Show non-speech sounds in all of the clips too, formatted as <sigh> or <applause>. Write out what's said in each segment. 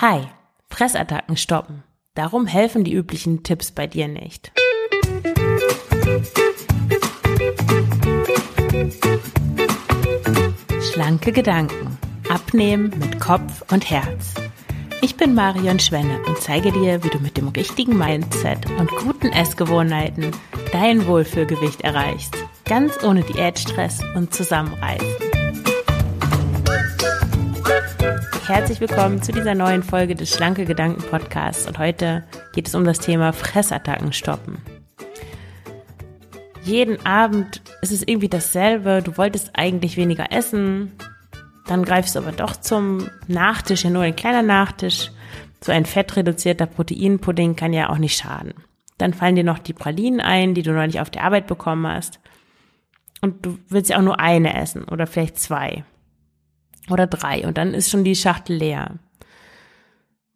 Hi, Fressattacken stoppen. Darum helfen die üblichen Tipps bei dir nicht. Schlanke Gedanken. Abnehmen mit Kopf und Herz. Ich bin Marion Schwenne und zeige dir, wie du mit dem richtigen Mindset und guten Essgewohnheiten dein Wohlfühlgewicht erreichst. Ganz ohne Diätstress und Zusammenreißen. Herzlich willkommen zu dieser neuen Folge des Schlanke Gedanken Podcasts und heute geht es um das Thema Fressattacken stoppen. Jeden Abend ist es irgendwie dasselbe, du wolltest eigentlich weniger essen, dann greifst du aber doch zum Nachtisch, ja nur ein kleiner Nachtisch, so ein fettreduzierter Proteinpudding kann ja auch nicht schaden. Dann fallen dir noch die Pralinen ein, die du neulich auf der Arbeit bekommen hast. Und du willst ja auch nur eine essen oder vielleicht zwei oder drei und dann ist schon die Schachtel leer.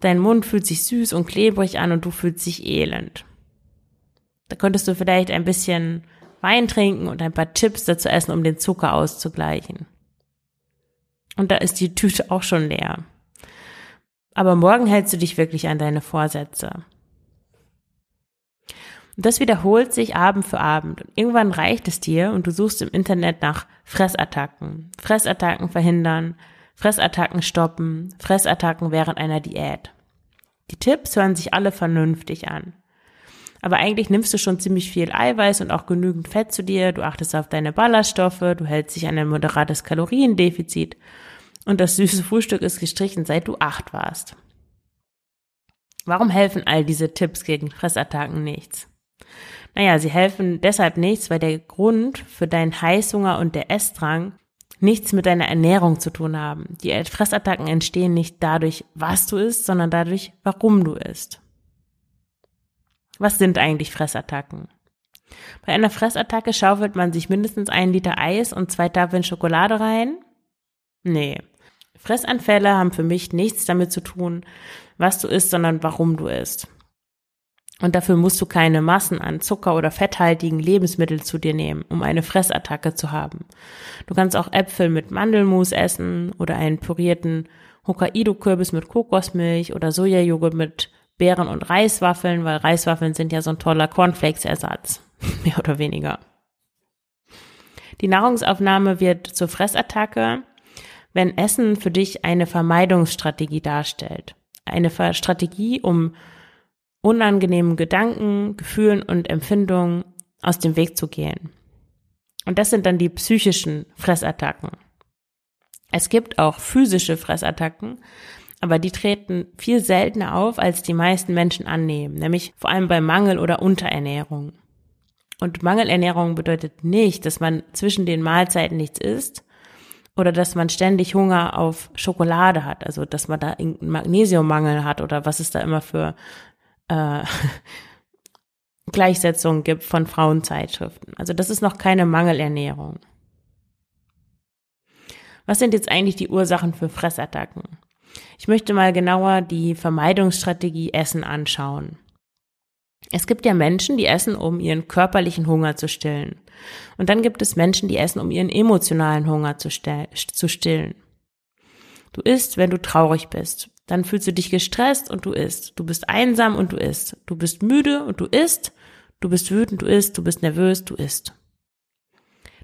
Dein Mund fühlt sich süß und klebrig an und du fühlst dich elend. Da könntest du vielleicht ein bisschen Wein trinken und ein paar Chips dazu essen, um den Zucker auszugleichen. Und da ist die Tüte auch schon leer. Aber morgen hältst du dich wirklich an deine Vorsätze. Und das wiederholt sich Abend für Abend. Und irgendwann reicht es dir und du suchst im Internet nach Fressattacken. Fressattacken verhindern, Fressattacken stoppen, Fressattacken während einer Diät. Die Tipps hören sich alle vernünftig an. Aber eigentlich nimmst du schon ziemlich viel Eiweiß und auch genügend Fett zu dir, du achtest auf deine Ballaststoffe, du hältst dich an ein moderates Kaloriendefizit und das süße Frühstück ist gestrichen, seit du acht warst. Warum helfen all diese Tipps gegen Fressattacken nichts? Naja, sie helfen deshalb nichts, weil der Grund für deinen Heißhunger und der Essdrang nichts mit deiner Ernährung zu tun haben. Die Fressattacken entstehen nicht dadurch, was du isst, sondern dadurch, warum du isst. Was sind eigentlich Fressattacken? Bei einer Fressattacke schaufelt man sich mindestens einen Liter Eis und zwei Tafeln Schokolade rein? Nee. Fressanfälle haben für mich nichts damit zu tun, was du isst, sondern warum du isst. Und dafür musst du keine Massen an Zucker- oder fetthaltigen Lebensmitteln zu dir nehmen, um eine Fressattacke zu haben. Du kannst auch Äpfel mit Mandelmus essen oder einen pürierten Hokkaido-Kürbis mit Kokosmilch oder Sojajoghurt mit Beeren und Reiswaffeln, weil Reiswaffeln sind ja so ein toller Cornflakes-Ersatz. <laughs> Mehr oder weniger. Die Nahrungsaufnahme wird zur Fressattacke, wenn Essen für dich eine Vermeidungsstrategie darstellt. Eine Strategie, um unangenehmen Gedanken, Gefühlen und Empfindungen aus dem Weg zu gehen. Und das sind dann die psychischen Fressattacken. Es gibt auch physische Fressattacken, aber die treten viel seltener auf, als die meisten Menschen annehmen, nämlich vor allem bei Mangel oder Unterernährung. Und Mangelernährung bedeutet nicht, dass man zwischen den Mahlzeiten nichts isst oder dass man ständig Hunger auf Schokolade hat, also dass man da irgendeinen Magnesiummangel hat oder was es da immer für äh, <laughs> Gleichsetzung gibt von Frauenzeitschriften. Also das ist noch keine Mangelernährung. Was sind jetzt eigentlich die Ursachen für Fressattacken? Ich möchte mal genauer die Vermeidungsstrategie Essen anschauen. Es gibt ja Menschen, die essen, um ihren körperlichen Hunger zu stillen. Und dann gibt es Menschen, die essen, um ihren emotionalen Hunger zu, stillen. Du isst, wenn du traurig bist. Dann fühlst du dich gestresst und du isst. Du bist einsam und du isst. Du bist müde und du isst. Du bist wütend, du isst. Du bist nervös, du isst.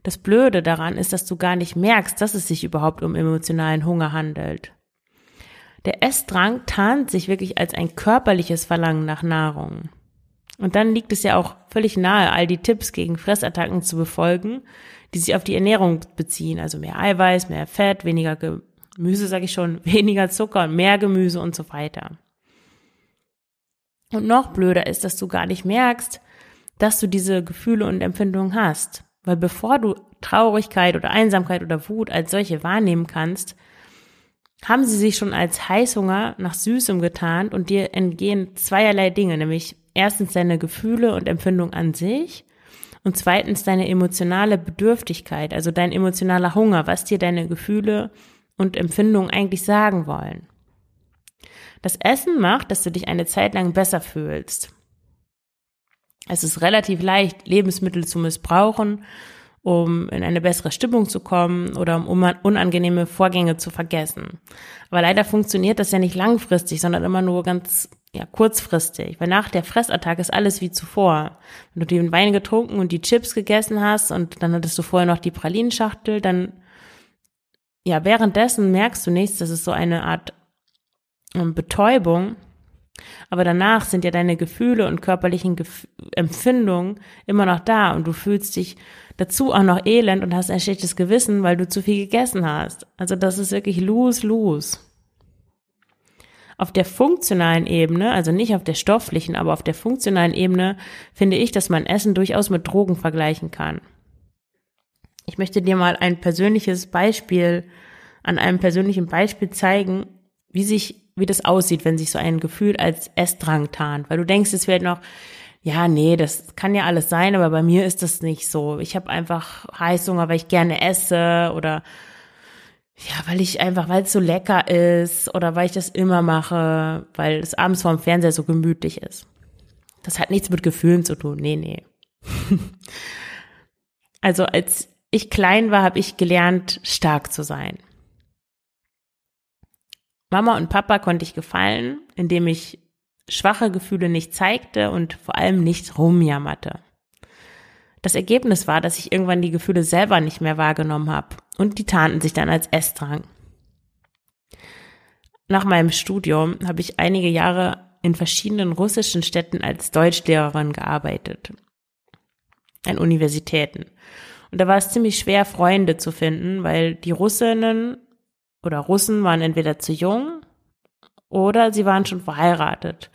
Das Blöde daran ist, dass du gar nicht merkst, dass es sich überhaupt um emotionalen Hunger handelt. Der Essdrang tarnt sich wirklich als ein körperliches Verlangen nach Nahrung. Und dann liegt es ja auch völlig nahe, all die Tipps gegen Fressattacken zu befolgen, die sich auf die Ernährung beziehen, also mehr Eiweiß, mehr Fett, weniger Gemüse, sage ich schon, weniger Zucker und mehr Gemüse und so weiter. Und noch blöder ist, dass du gar nicht merkst, dass du diese Gefühle und Empfindungen hast. Weil bevor du Traurigkeit oder Einsamkeit oder Wut als solche wahrnehmen kannst, haben sie sich schon als Heißhunger nach Süßem getarnt und dir entgehen zweierlei Dinge, nämlich erstens deine Gefühle und Empfindungen an sich und zweitens deine emotionale Bedürftigkeit, also dein emotionaler Hunger, was dir deine Gefühle und Empfindungen eigentlich sagen wollen. Das Essen macht, dass du dich eine Zeit lang besser fühlst. Es ist relativ leicht, Lebensmittel zu missbrauchen um in eine bessere Stimmung zu kommen oder um unangenehme Vorgänge zu vergessen. Aber leider funktioniert das ja nicht langfristig, sondern immer nur ganz ja, kurzfristig, weil nach der Fressattacke ist alles wie zuvor. Wenn du den Wein getrunken und die Chips gegessen hast und dann hattest du vorher noch die Pralinschachtel, dann ja, währenddessen merkst du nichts, das ist so eine Art ähm, Betäubung, aber danach sind ja deine Gefühle und körperlichen Gef Empfindungen immer noch da und du fühlst dich dazu auch noch elend und hast ein schlechtes Gewissen, weil du zu viel gegessen hast. Also das ist wirklich lose, lose. Auf der funktionalen Ebene, also nicht auf der stofflichen, aber auf der funktionalen Ebene finde ich, dass man Essen durchaus mit Drogen vergleichen kann. Ich möchte dir mal ein persönliches Beispiel, an einem persönlichen Beispiel zeigen, wie sich, wie das aussieht, wenn sich so ein Gefühl als Essdrang tarnt. Weil du denkst, es wird noch, ja, nee, das kann ja alles sein, aber bei mir ist das nicht so. Ich habe einfach Heißhunger, weil ich gerne esse oder ja, weil ich einfach, weil es so lecker ist oder weil ich das immer mache, weil es abends vorm Fernseher so gemütlich ist. Das hat nichts mit Gefühlen zu tun. Nee, nee. <laughs> also als ich klein war, habe ich gelernt, stark zu sein. Mama und Papa konnte ich gefallen, indem ich schwache Gefühle nicht zeigte und vor allem nicht rumjammerte. Das Ergebnis war, dass ich irgendwann die Gefühle selber nicht mehr wahrgenommen habe und die tarnten sich dann als Essdrang. Nach meinem Studium habe ich einige Jahre in verschiedenen russischen Städten als Deutschlehrerin gearbeitet. An Universitäten. Und da war es ziemlich schwer, Freunde zu finden, weil die Russinnen oder Russen waren entweder zu jung oder sie waren schon verheiratet.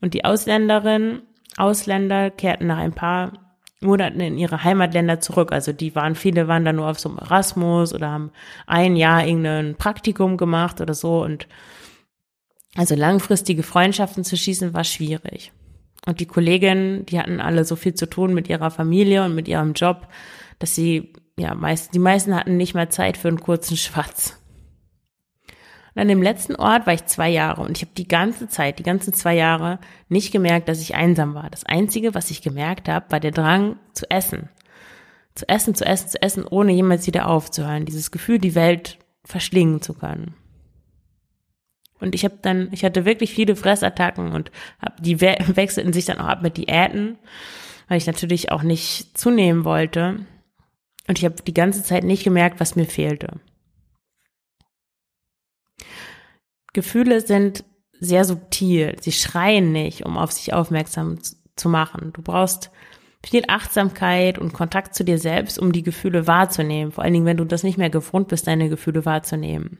Und die Ausländerinnen, Ausländer kehrten nach ein paar Monaten in ihre Heimatländer zurück. Also die waren, viele waren da nur auf so einem Erasmus oder haben ein Jahr irgendein Praktikum gemacht oder so. Und also langfristige Freundschaften zu schießen war schwierig. Und die Kolleginnen, die hatten alle so viel zu tun mit ihrer Familie und mit ihrem Job, dass sie, ja, meist, die meisten hatten nicht mehr Zeit für einen kurzen Schwatz. Und an dem letzten Ort war ich zwei Jahre und ich habe die ganze Zeit, die ganzen zwei Jahre nicht gemerkt, dass ich einsam war. Das Einzige, was ich gemerkt habe, war der Drang zu essen. Zu essen, zu essen, zu essen, ohne jemals wieder aufzuhören. Dieses Gefühl, die Welt verschlingen zu können. Und ich habe dann, ich hatte wirklich viele Fressattacken und hab, die we <laughs> wechselten sich dann auch ab mit Diäten, weil ich natürlich auch nicht zunehmen wollte. Und ich habe die ganze Zeit nicht gemerkt, was mir fehlte. Gefühle sind sehr subtil. Sie schreien nicht, um auf sich aufmerksam zu machen. Du brauchst viel Achtsamkeit und Kontakt zu dir selbst, um die Gefühle wahrzunehmen. Vor allen Dingen, wenn du das nicht mehr gewohnt bist, deine Gefühle wahrzunehmen.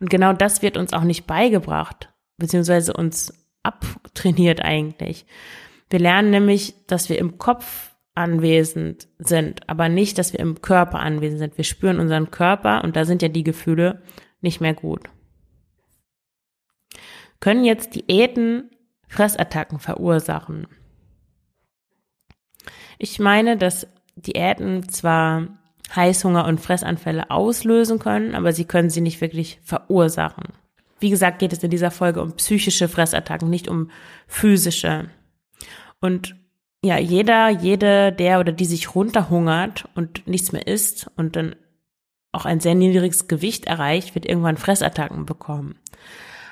Und genau das wird uns auch nicht beigebracht, beziehungsweise uns abtrainiert eigentlich. Wir lernen nämlich, dass wir im Kopf anwesend sind, aber nicht, dass wir im Körper anwesend sind. Wir spüren unseren Körper und da sind ja die Gefühle nicht mehr gut. Können jetzt Diäten Fressattacken verursachen? Ich meine, dass Diäten zwar Heißhunger und Fressanfälle auslösen können, aber sie können sie nicht wirklich verursachen. Wie gesagt, geht es in dieser Folge um psychische Fressattacken, nicht um physische. Und ja, jeder, jede, der oder die sich runterhungert und nichts mehr isst und dann auch ein sehr niedriges Gewicht erreicht, wird irgendwann Fressattacken bekommen.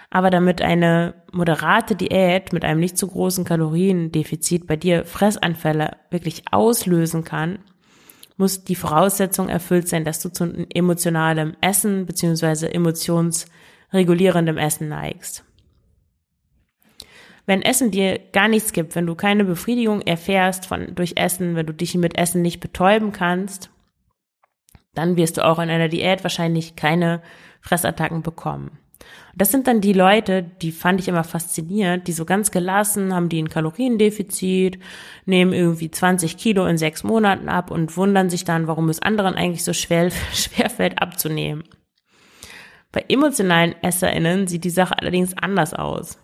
Aber damit eine moderate Diät mit einem nicht zu großen Kaloriendefizit bei dir Fressanfälle wirklich auslösen kann, muss die Voraussetzung erfüllt sein, dass du zu emotionalem Essen beziehungsweise emotionsregulierendem Essen neigst. Wenn Essen dir gar nichts gibt, wenn du keine Befriedigung erfährst von, durch Essen, wenn du dich mit Essen nicht betäuben kannst, dann wirst du auch in einer Diät wahrscheinlich keine Fressattacken bekommen. Das sind dann die Leute, die fand ich immer faszinierend, die so ganz gelassen haben, die ein Kaloriendefizit, nehmen irgendwie 20 Kilo in sechs Monaten ab und wundern sich dann, warum es anderen eigentlich so schwer, <laughs> schwer fällt abzunehmen. Bei emotionalen EsserInnen sieht die Sache allerdings anders aus.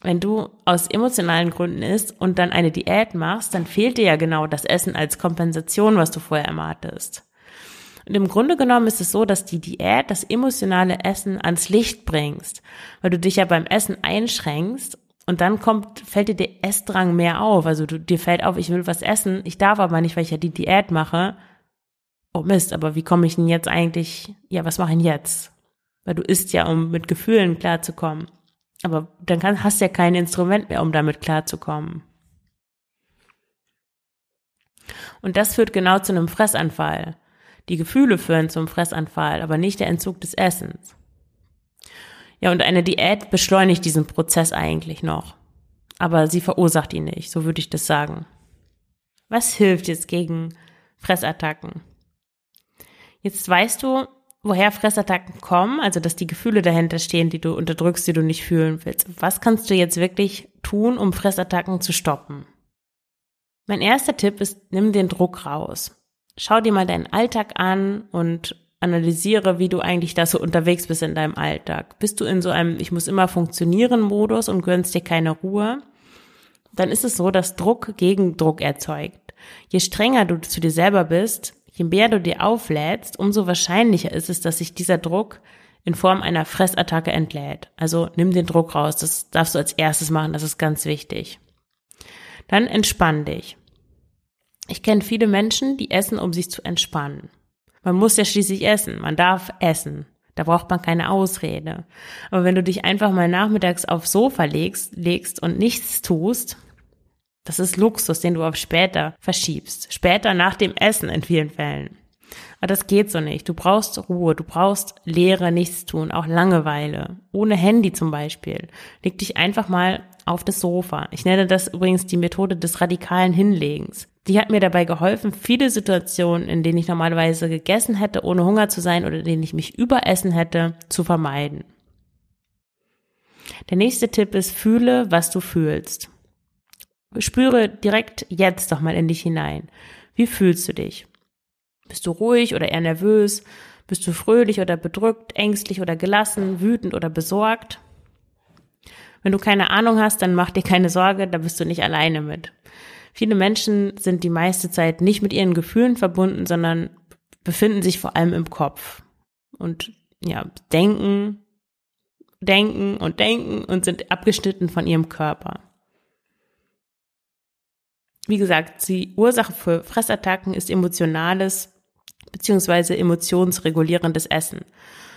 Wenn du aus emotionalen Gründen isst und dann eine Diät machst, dann fehlt dir ja genau das Essen als Kompensation, was du vorher erwartest. Und im Grunde genommen ist es so, dass die Diät das emotionale Essen ans Licht bringst, weil du dich ja beim Essen einschränkst und dann kommt, fällt dir der Essdrang mehr auf. Also du, dir fällt auf, ich will was essen, ich darf aber nicht, weil ich ja die Diät mache. oh Mist, aber wie komme ich denn jetzt eigentlich, ja, was mache ich denn jetzt? Weil du isst ja, um mit Gefühlen klarzukommen. Aber dann kann, hast du ja kein Instrument mehr, um damit klarzukommen. Und das führt genau zu einem Fressanfall. Die Gefühle führen zum Fressanfall, aber nicht der Entzug des Essens. Ja, und eine Diät beschleunigt diesen Prozess eigentlich noch. Aber sie verursacht ihn nicht, so würde ich das sagen. Was hilft jetzt gegen Fressattacken? Jetzt weißt du, woher Fressattacken kommen, also dass die Gefühle dahinter stehen, die du unterdrückst, die du nicht fühlen willst. Was kannst du jetzt wirklich tun, um Fressattacken zu stoppen? Mein erster Tipp ist, nimm den Druck raus. Schau dir mal deinen Alltag an und analysiere, wie du eigentlich da so unterwegs bist in deinem Alltag. Bist du in so einem Ich muss immer funktionieren Modus und gönnst dir keine Ruhe? Dann ist es so, dass Druck gegen Druck erzeugt. Je strenger du zu dir selber bist, je mehr du dir auflädst, umso wahrscheinlicher ist es, dass sich dieser Druck in Form einer Fressattacke entlädt. Also nimm den Druck raus. Das darfst du als erstes machen. Das ist ganz wichtig. Dann entspann dich. Ich kenne viele Menschen, die essen, um sich zu entspannen. Man muss ja schließlich essen. Man darf essen. Da braucht man keine Ausrede. Aber wenn du dich einfach mal nachmittags aufs Sofa legst, legst und nichts tust, das ist Luxus, den du auf später verschiebst. Später nach dem Essen in vielen Fällen. Aber das geht so nicht. Du brauchst Ruhe, du brauchst Leere, nichts tun, auch Langeweile. Ohne Handy zum Beispiel. Leg dich einfach mal auf das Sofa. Ich nenne das übrigens die Methode des radikalen Hinlegens. Die hat mir dabei geholfen, viele Situationen, in denen ich normalerweise gegessen hätte, ohne Hunger zu sein oder in denen ich mich überessen hätte, zu vermeiden. Der nächste Tipp ist, fühle, was du fühlst. Spüre direkt jetzt doch mal in dich hinein. Wie fühlst du dich? Bist du ruhig oder eher nervös? Bist du fröhlich oder bedrückt, ängstlich oder gelassen, wütend oder besorgt? Wenn du keine Ahnung hast, dann mach dir keine Sorge, da bist du nicht alleine mit. Viele Menschen sind die meiste Zeit nicht mit ihren Gefühlen verbunden, sondern befinden sich vor allem im Kopf und ja, denken, denken und denken und sind abgeschnitten von ihrem Körper. Wie gesagt, die Ursache für Fressattacken ist emotionales beziehungsweise emotionsregulierendes Essen.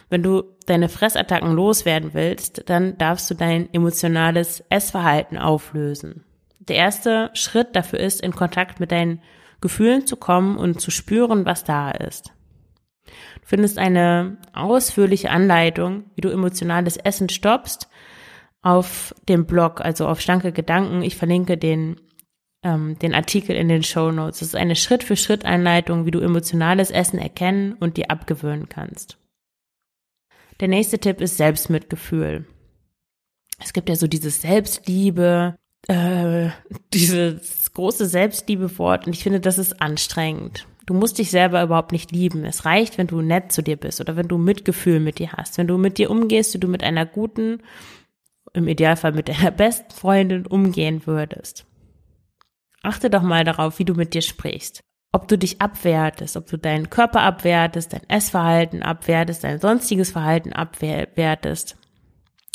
Wenn du deine Fressattacken loswerden willst, dann darfst du dein emotionales Essverhalten auflösen. Der erste Schritt dafür ist, in Kontakt mit deinen Gefühlen zu kommen und zu spüren, was da ist. Du findest eine ausführliche Anleitung, wie du emotionales Essen stoppst, auf dem Blog, also auf Schlanke Gedanken. Ich verlinke den ähm, den Artikel in den Show Notes. Das ist eine Schritt-für-Schritt-Einleitung, wie du emotionales Essen erkennen und dir abgewöhnen kannst. Der nächste Tipp ist Selbstmitgefühl. Es gibt ja so dieses Selbstliebe, äh, <laughs> dieses große Selbstliebe-Wort und ich finde, das ist anstrengend. Du musst dich selber überhaupt nicht lieben. Es reicht, wenn du nett zu dir bist oder wenn du Mitgefühl mit dir hast, wenn du mit dir umgehst, wie du mit einer guten, im Idealfall mit deiner besten Freundin umgehen würdest. Achte doch mal darauf, wie du mit dir sprichst. Ob du dich abwertest, ob du deinen Körper abwertest, dein Essverhalten abwertest, dein sonstiges Verhalten abwertest.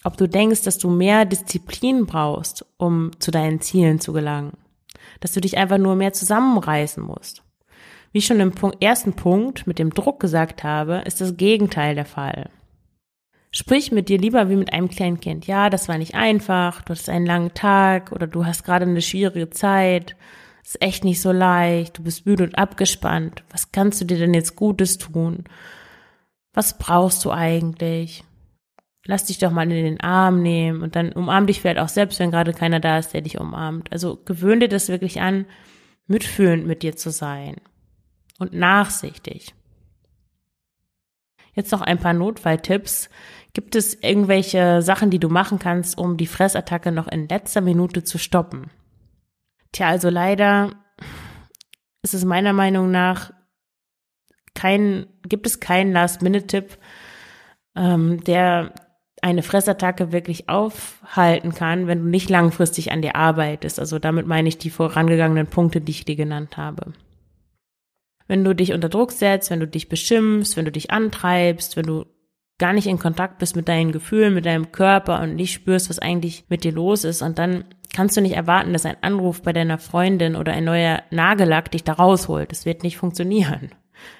Ob du denkst, dass du mehr Disziplin brauchst, um zu deinen Zielen zu gelangen. Dass du dich einfach nur mehr zusammenreißen musst. Wie ich schon im ersten Punkt mit dem Druck gesagt habe, ist das Gegenteil der Fall. Sprich mit dir lieber wie mit einem kleinen Kind. Ja, das war nicht einfach, du hattest einen langen Tag oder du hast gerade eine schwierige Zeit. Ist echt nicht so leicht, du bist müde und abgespannt. Was kannst du dir denn jetzt Gutes tun? Was brauchst du eigentlich? Lass dich doch mal in den Arm nehmen und dann umarm dich vielleicht auch selbst, wenn gerade keiner da ist, der dich umarmt. Also gewöhn dir das wirklich an, mitfühlend mit dir zu sein und nachsichtig. Jetzt noch ein paar Notfalltipps, Gibt es irgendwelche Sachen, die du machen kannst, um die Fressattacke noch in letzter Minute zu stoppen? Tja, also leider ist es meiner Meinung nach kein, gibt es keinen Last-Minute-Tipp, ähm, der eine Fressattacke wirklich aufhalten kann, wenn du nicht langfristig an dir arbeitest. Also damit meine ich die vorangegangenen Punkte, die ich dir genannt habe. Wenn du dich unter Druck setzt, wenn du dich beschimpfst, wenn du dich antreibst, wenn du gar nicht in Kontakt bist mit deinen Gefühlen, mit deinem Körper und nicht spürst, was eigentlich mit dir los ist. Und dann kannst du nicht erwarten, dass ein Anruf bei deiner Freundin oder ein neuer Nagellack dich da rausholt. Das wird nicht funktionieren.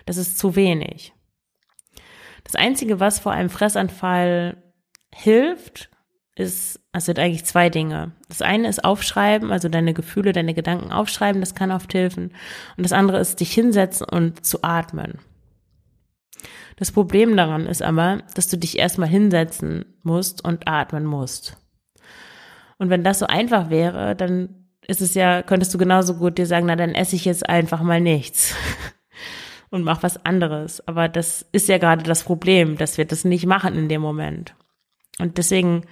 Das ist zu wenig. Das Einzige, was vor einem Fressanfall hilft, ist, es sind eigentlich zwei Dinge. Das eine ist aufschreiben, also deine Gefühle, deine Gedanken aufschreiben, das kann oft helfen. Und das andere ist, dich hinsetzen und zu atmen. Das Problem daran ist aber, dass du dich erstmal hinsetzen musst und atmen musst. Und wenn das so einfach wäre, dann ist es ja, könntest du genauso gut dir sagen, na dann esse ich jetzt einfach mal nichts <laughs> und mach was anderes. Aber das ist ja gerade das Problem, dass wir das nicht machen in dem Moment. Und deswegen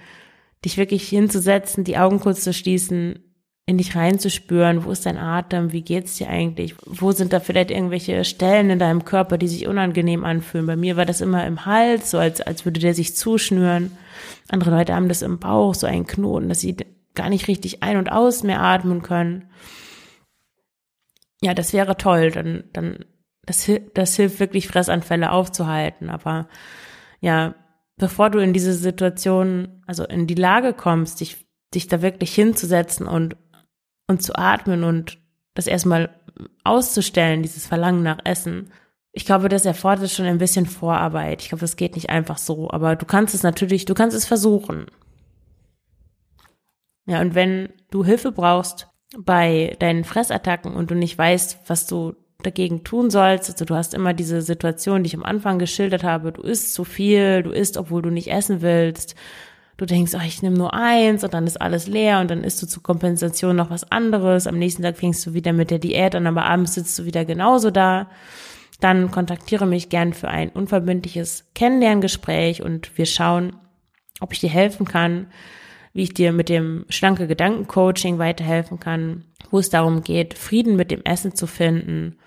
dich wirklich hinzusetzen, die Augen kurz zu schließen, in dich reinzuspüren, wo ist dein Atem, wie geht's dir eigentlich, wo sind da vielleicht irgendwelche Stellen in deinem Körper, die sich unangenehm anfühlen. Bei mir war das immer im Hals, so als, als würde der sich zuschnüren. Andere Leute haben das im Bauch, so einen Knoten, dass sie gar nicht richtig ein- und aus mehr atmen können. Ja, das wäre toll, dann, dann, das, das hilft wirklich Fressanfälle aufzuhalten, aber ja, bevor du in diese Situation, also in die Lage kommst, dich, dich da wirklich hinzusetzen und, und zu atmen und das erstmal auszustellen, dieses Verlangen nach Essen. Ich glaube, das erfordert schon ein bisschen Vorarbeit. Ich glaube, das geht nicht einfach so, aber du kannst es natürlich, du kannst es versuchen. Ja, und wenn du Hilfe brauchst bei deinen Fressattacken und du nicht weißt, was du dagegen tun sollst. Also du hast immer diese Situation, die ich am Anfang geschildert habe. Du isst zu viel, du isst, obwohl du nicht essen willst. Du denkst, oh, ich nehme nur eins und dann ist alles leer und dann isst du zur Kompensation noch was anderes. Am nächsten Tag fängst du wieder mit der Diät an, aber abends sitzt du wieder genauso da. Dann kontaktiere mich gern für ein unverbindliches Kennenlerngespräch und wir schauen, ob ich dir helfen kann, wie ich dir mit dem schlanke Gedankencoaching weiterhelfen kann, wo es darum geht, Frieden mit dem Essen zu finden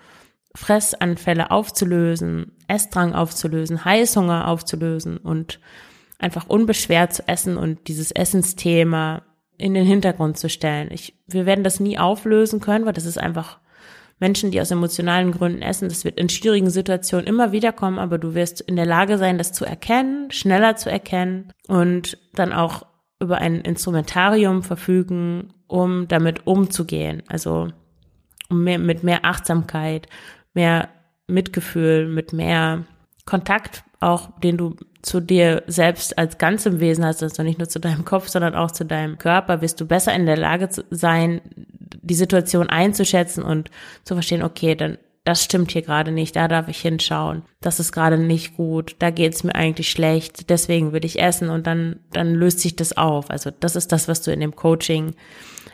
Fressanfälle aufzulösen, Essdrang aufzulösen, Heißhunger aufzulösen und einfach unbeschwert zu essen und dieses Essensthema in den Hintergrund zu stellen. Ich, wir werden das nie auflösen können, weil das ist einfach Menschen, die aus emotionalen Gründen essen. Das wird in schwierigen Situationen immer wieder kommen, aber du wirst in der Lage sein, das zu erkennen, schneller zu erkennen und dann auch über ein Instrumentarium verfügen, um damit umzugehen. Also um mehr, mit mehr Achtsamkeit, mehr Mitgefühl, mit mehr Kontakt auch, den du zu dir selbst als ganzem Wesen hast, also nicht nur zu deinem Kopf, sondern auch zu deinem Körper, wirst du besser in der Lage sein, die Situation einzuschätzen und zu verstehen, okay, dann das stimmt hier gerade nicht, da darf ich hinschauen, das ist gerade nicht gut, da geht es mir eigentlich schlecht, deswegen würde ich essen und dann, dann löst sich das auf. Also das ist das, was du in dem Coaching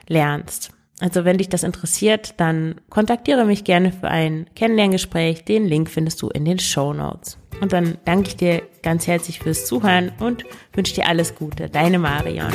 lernst. Also wenn dich das interessiert, dann kontaktiere mich gerne für ein Kennenlerngespräch. Den Link findest du in den Show Notes. Und dann danke ich dir ganz herzlich fürs Zuhören und wünsche dir alles Gute. Deine Marion.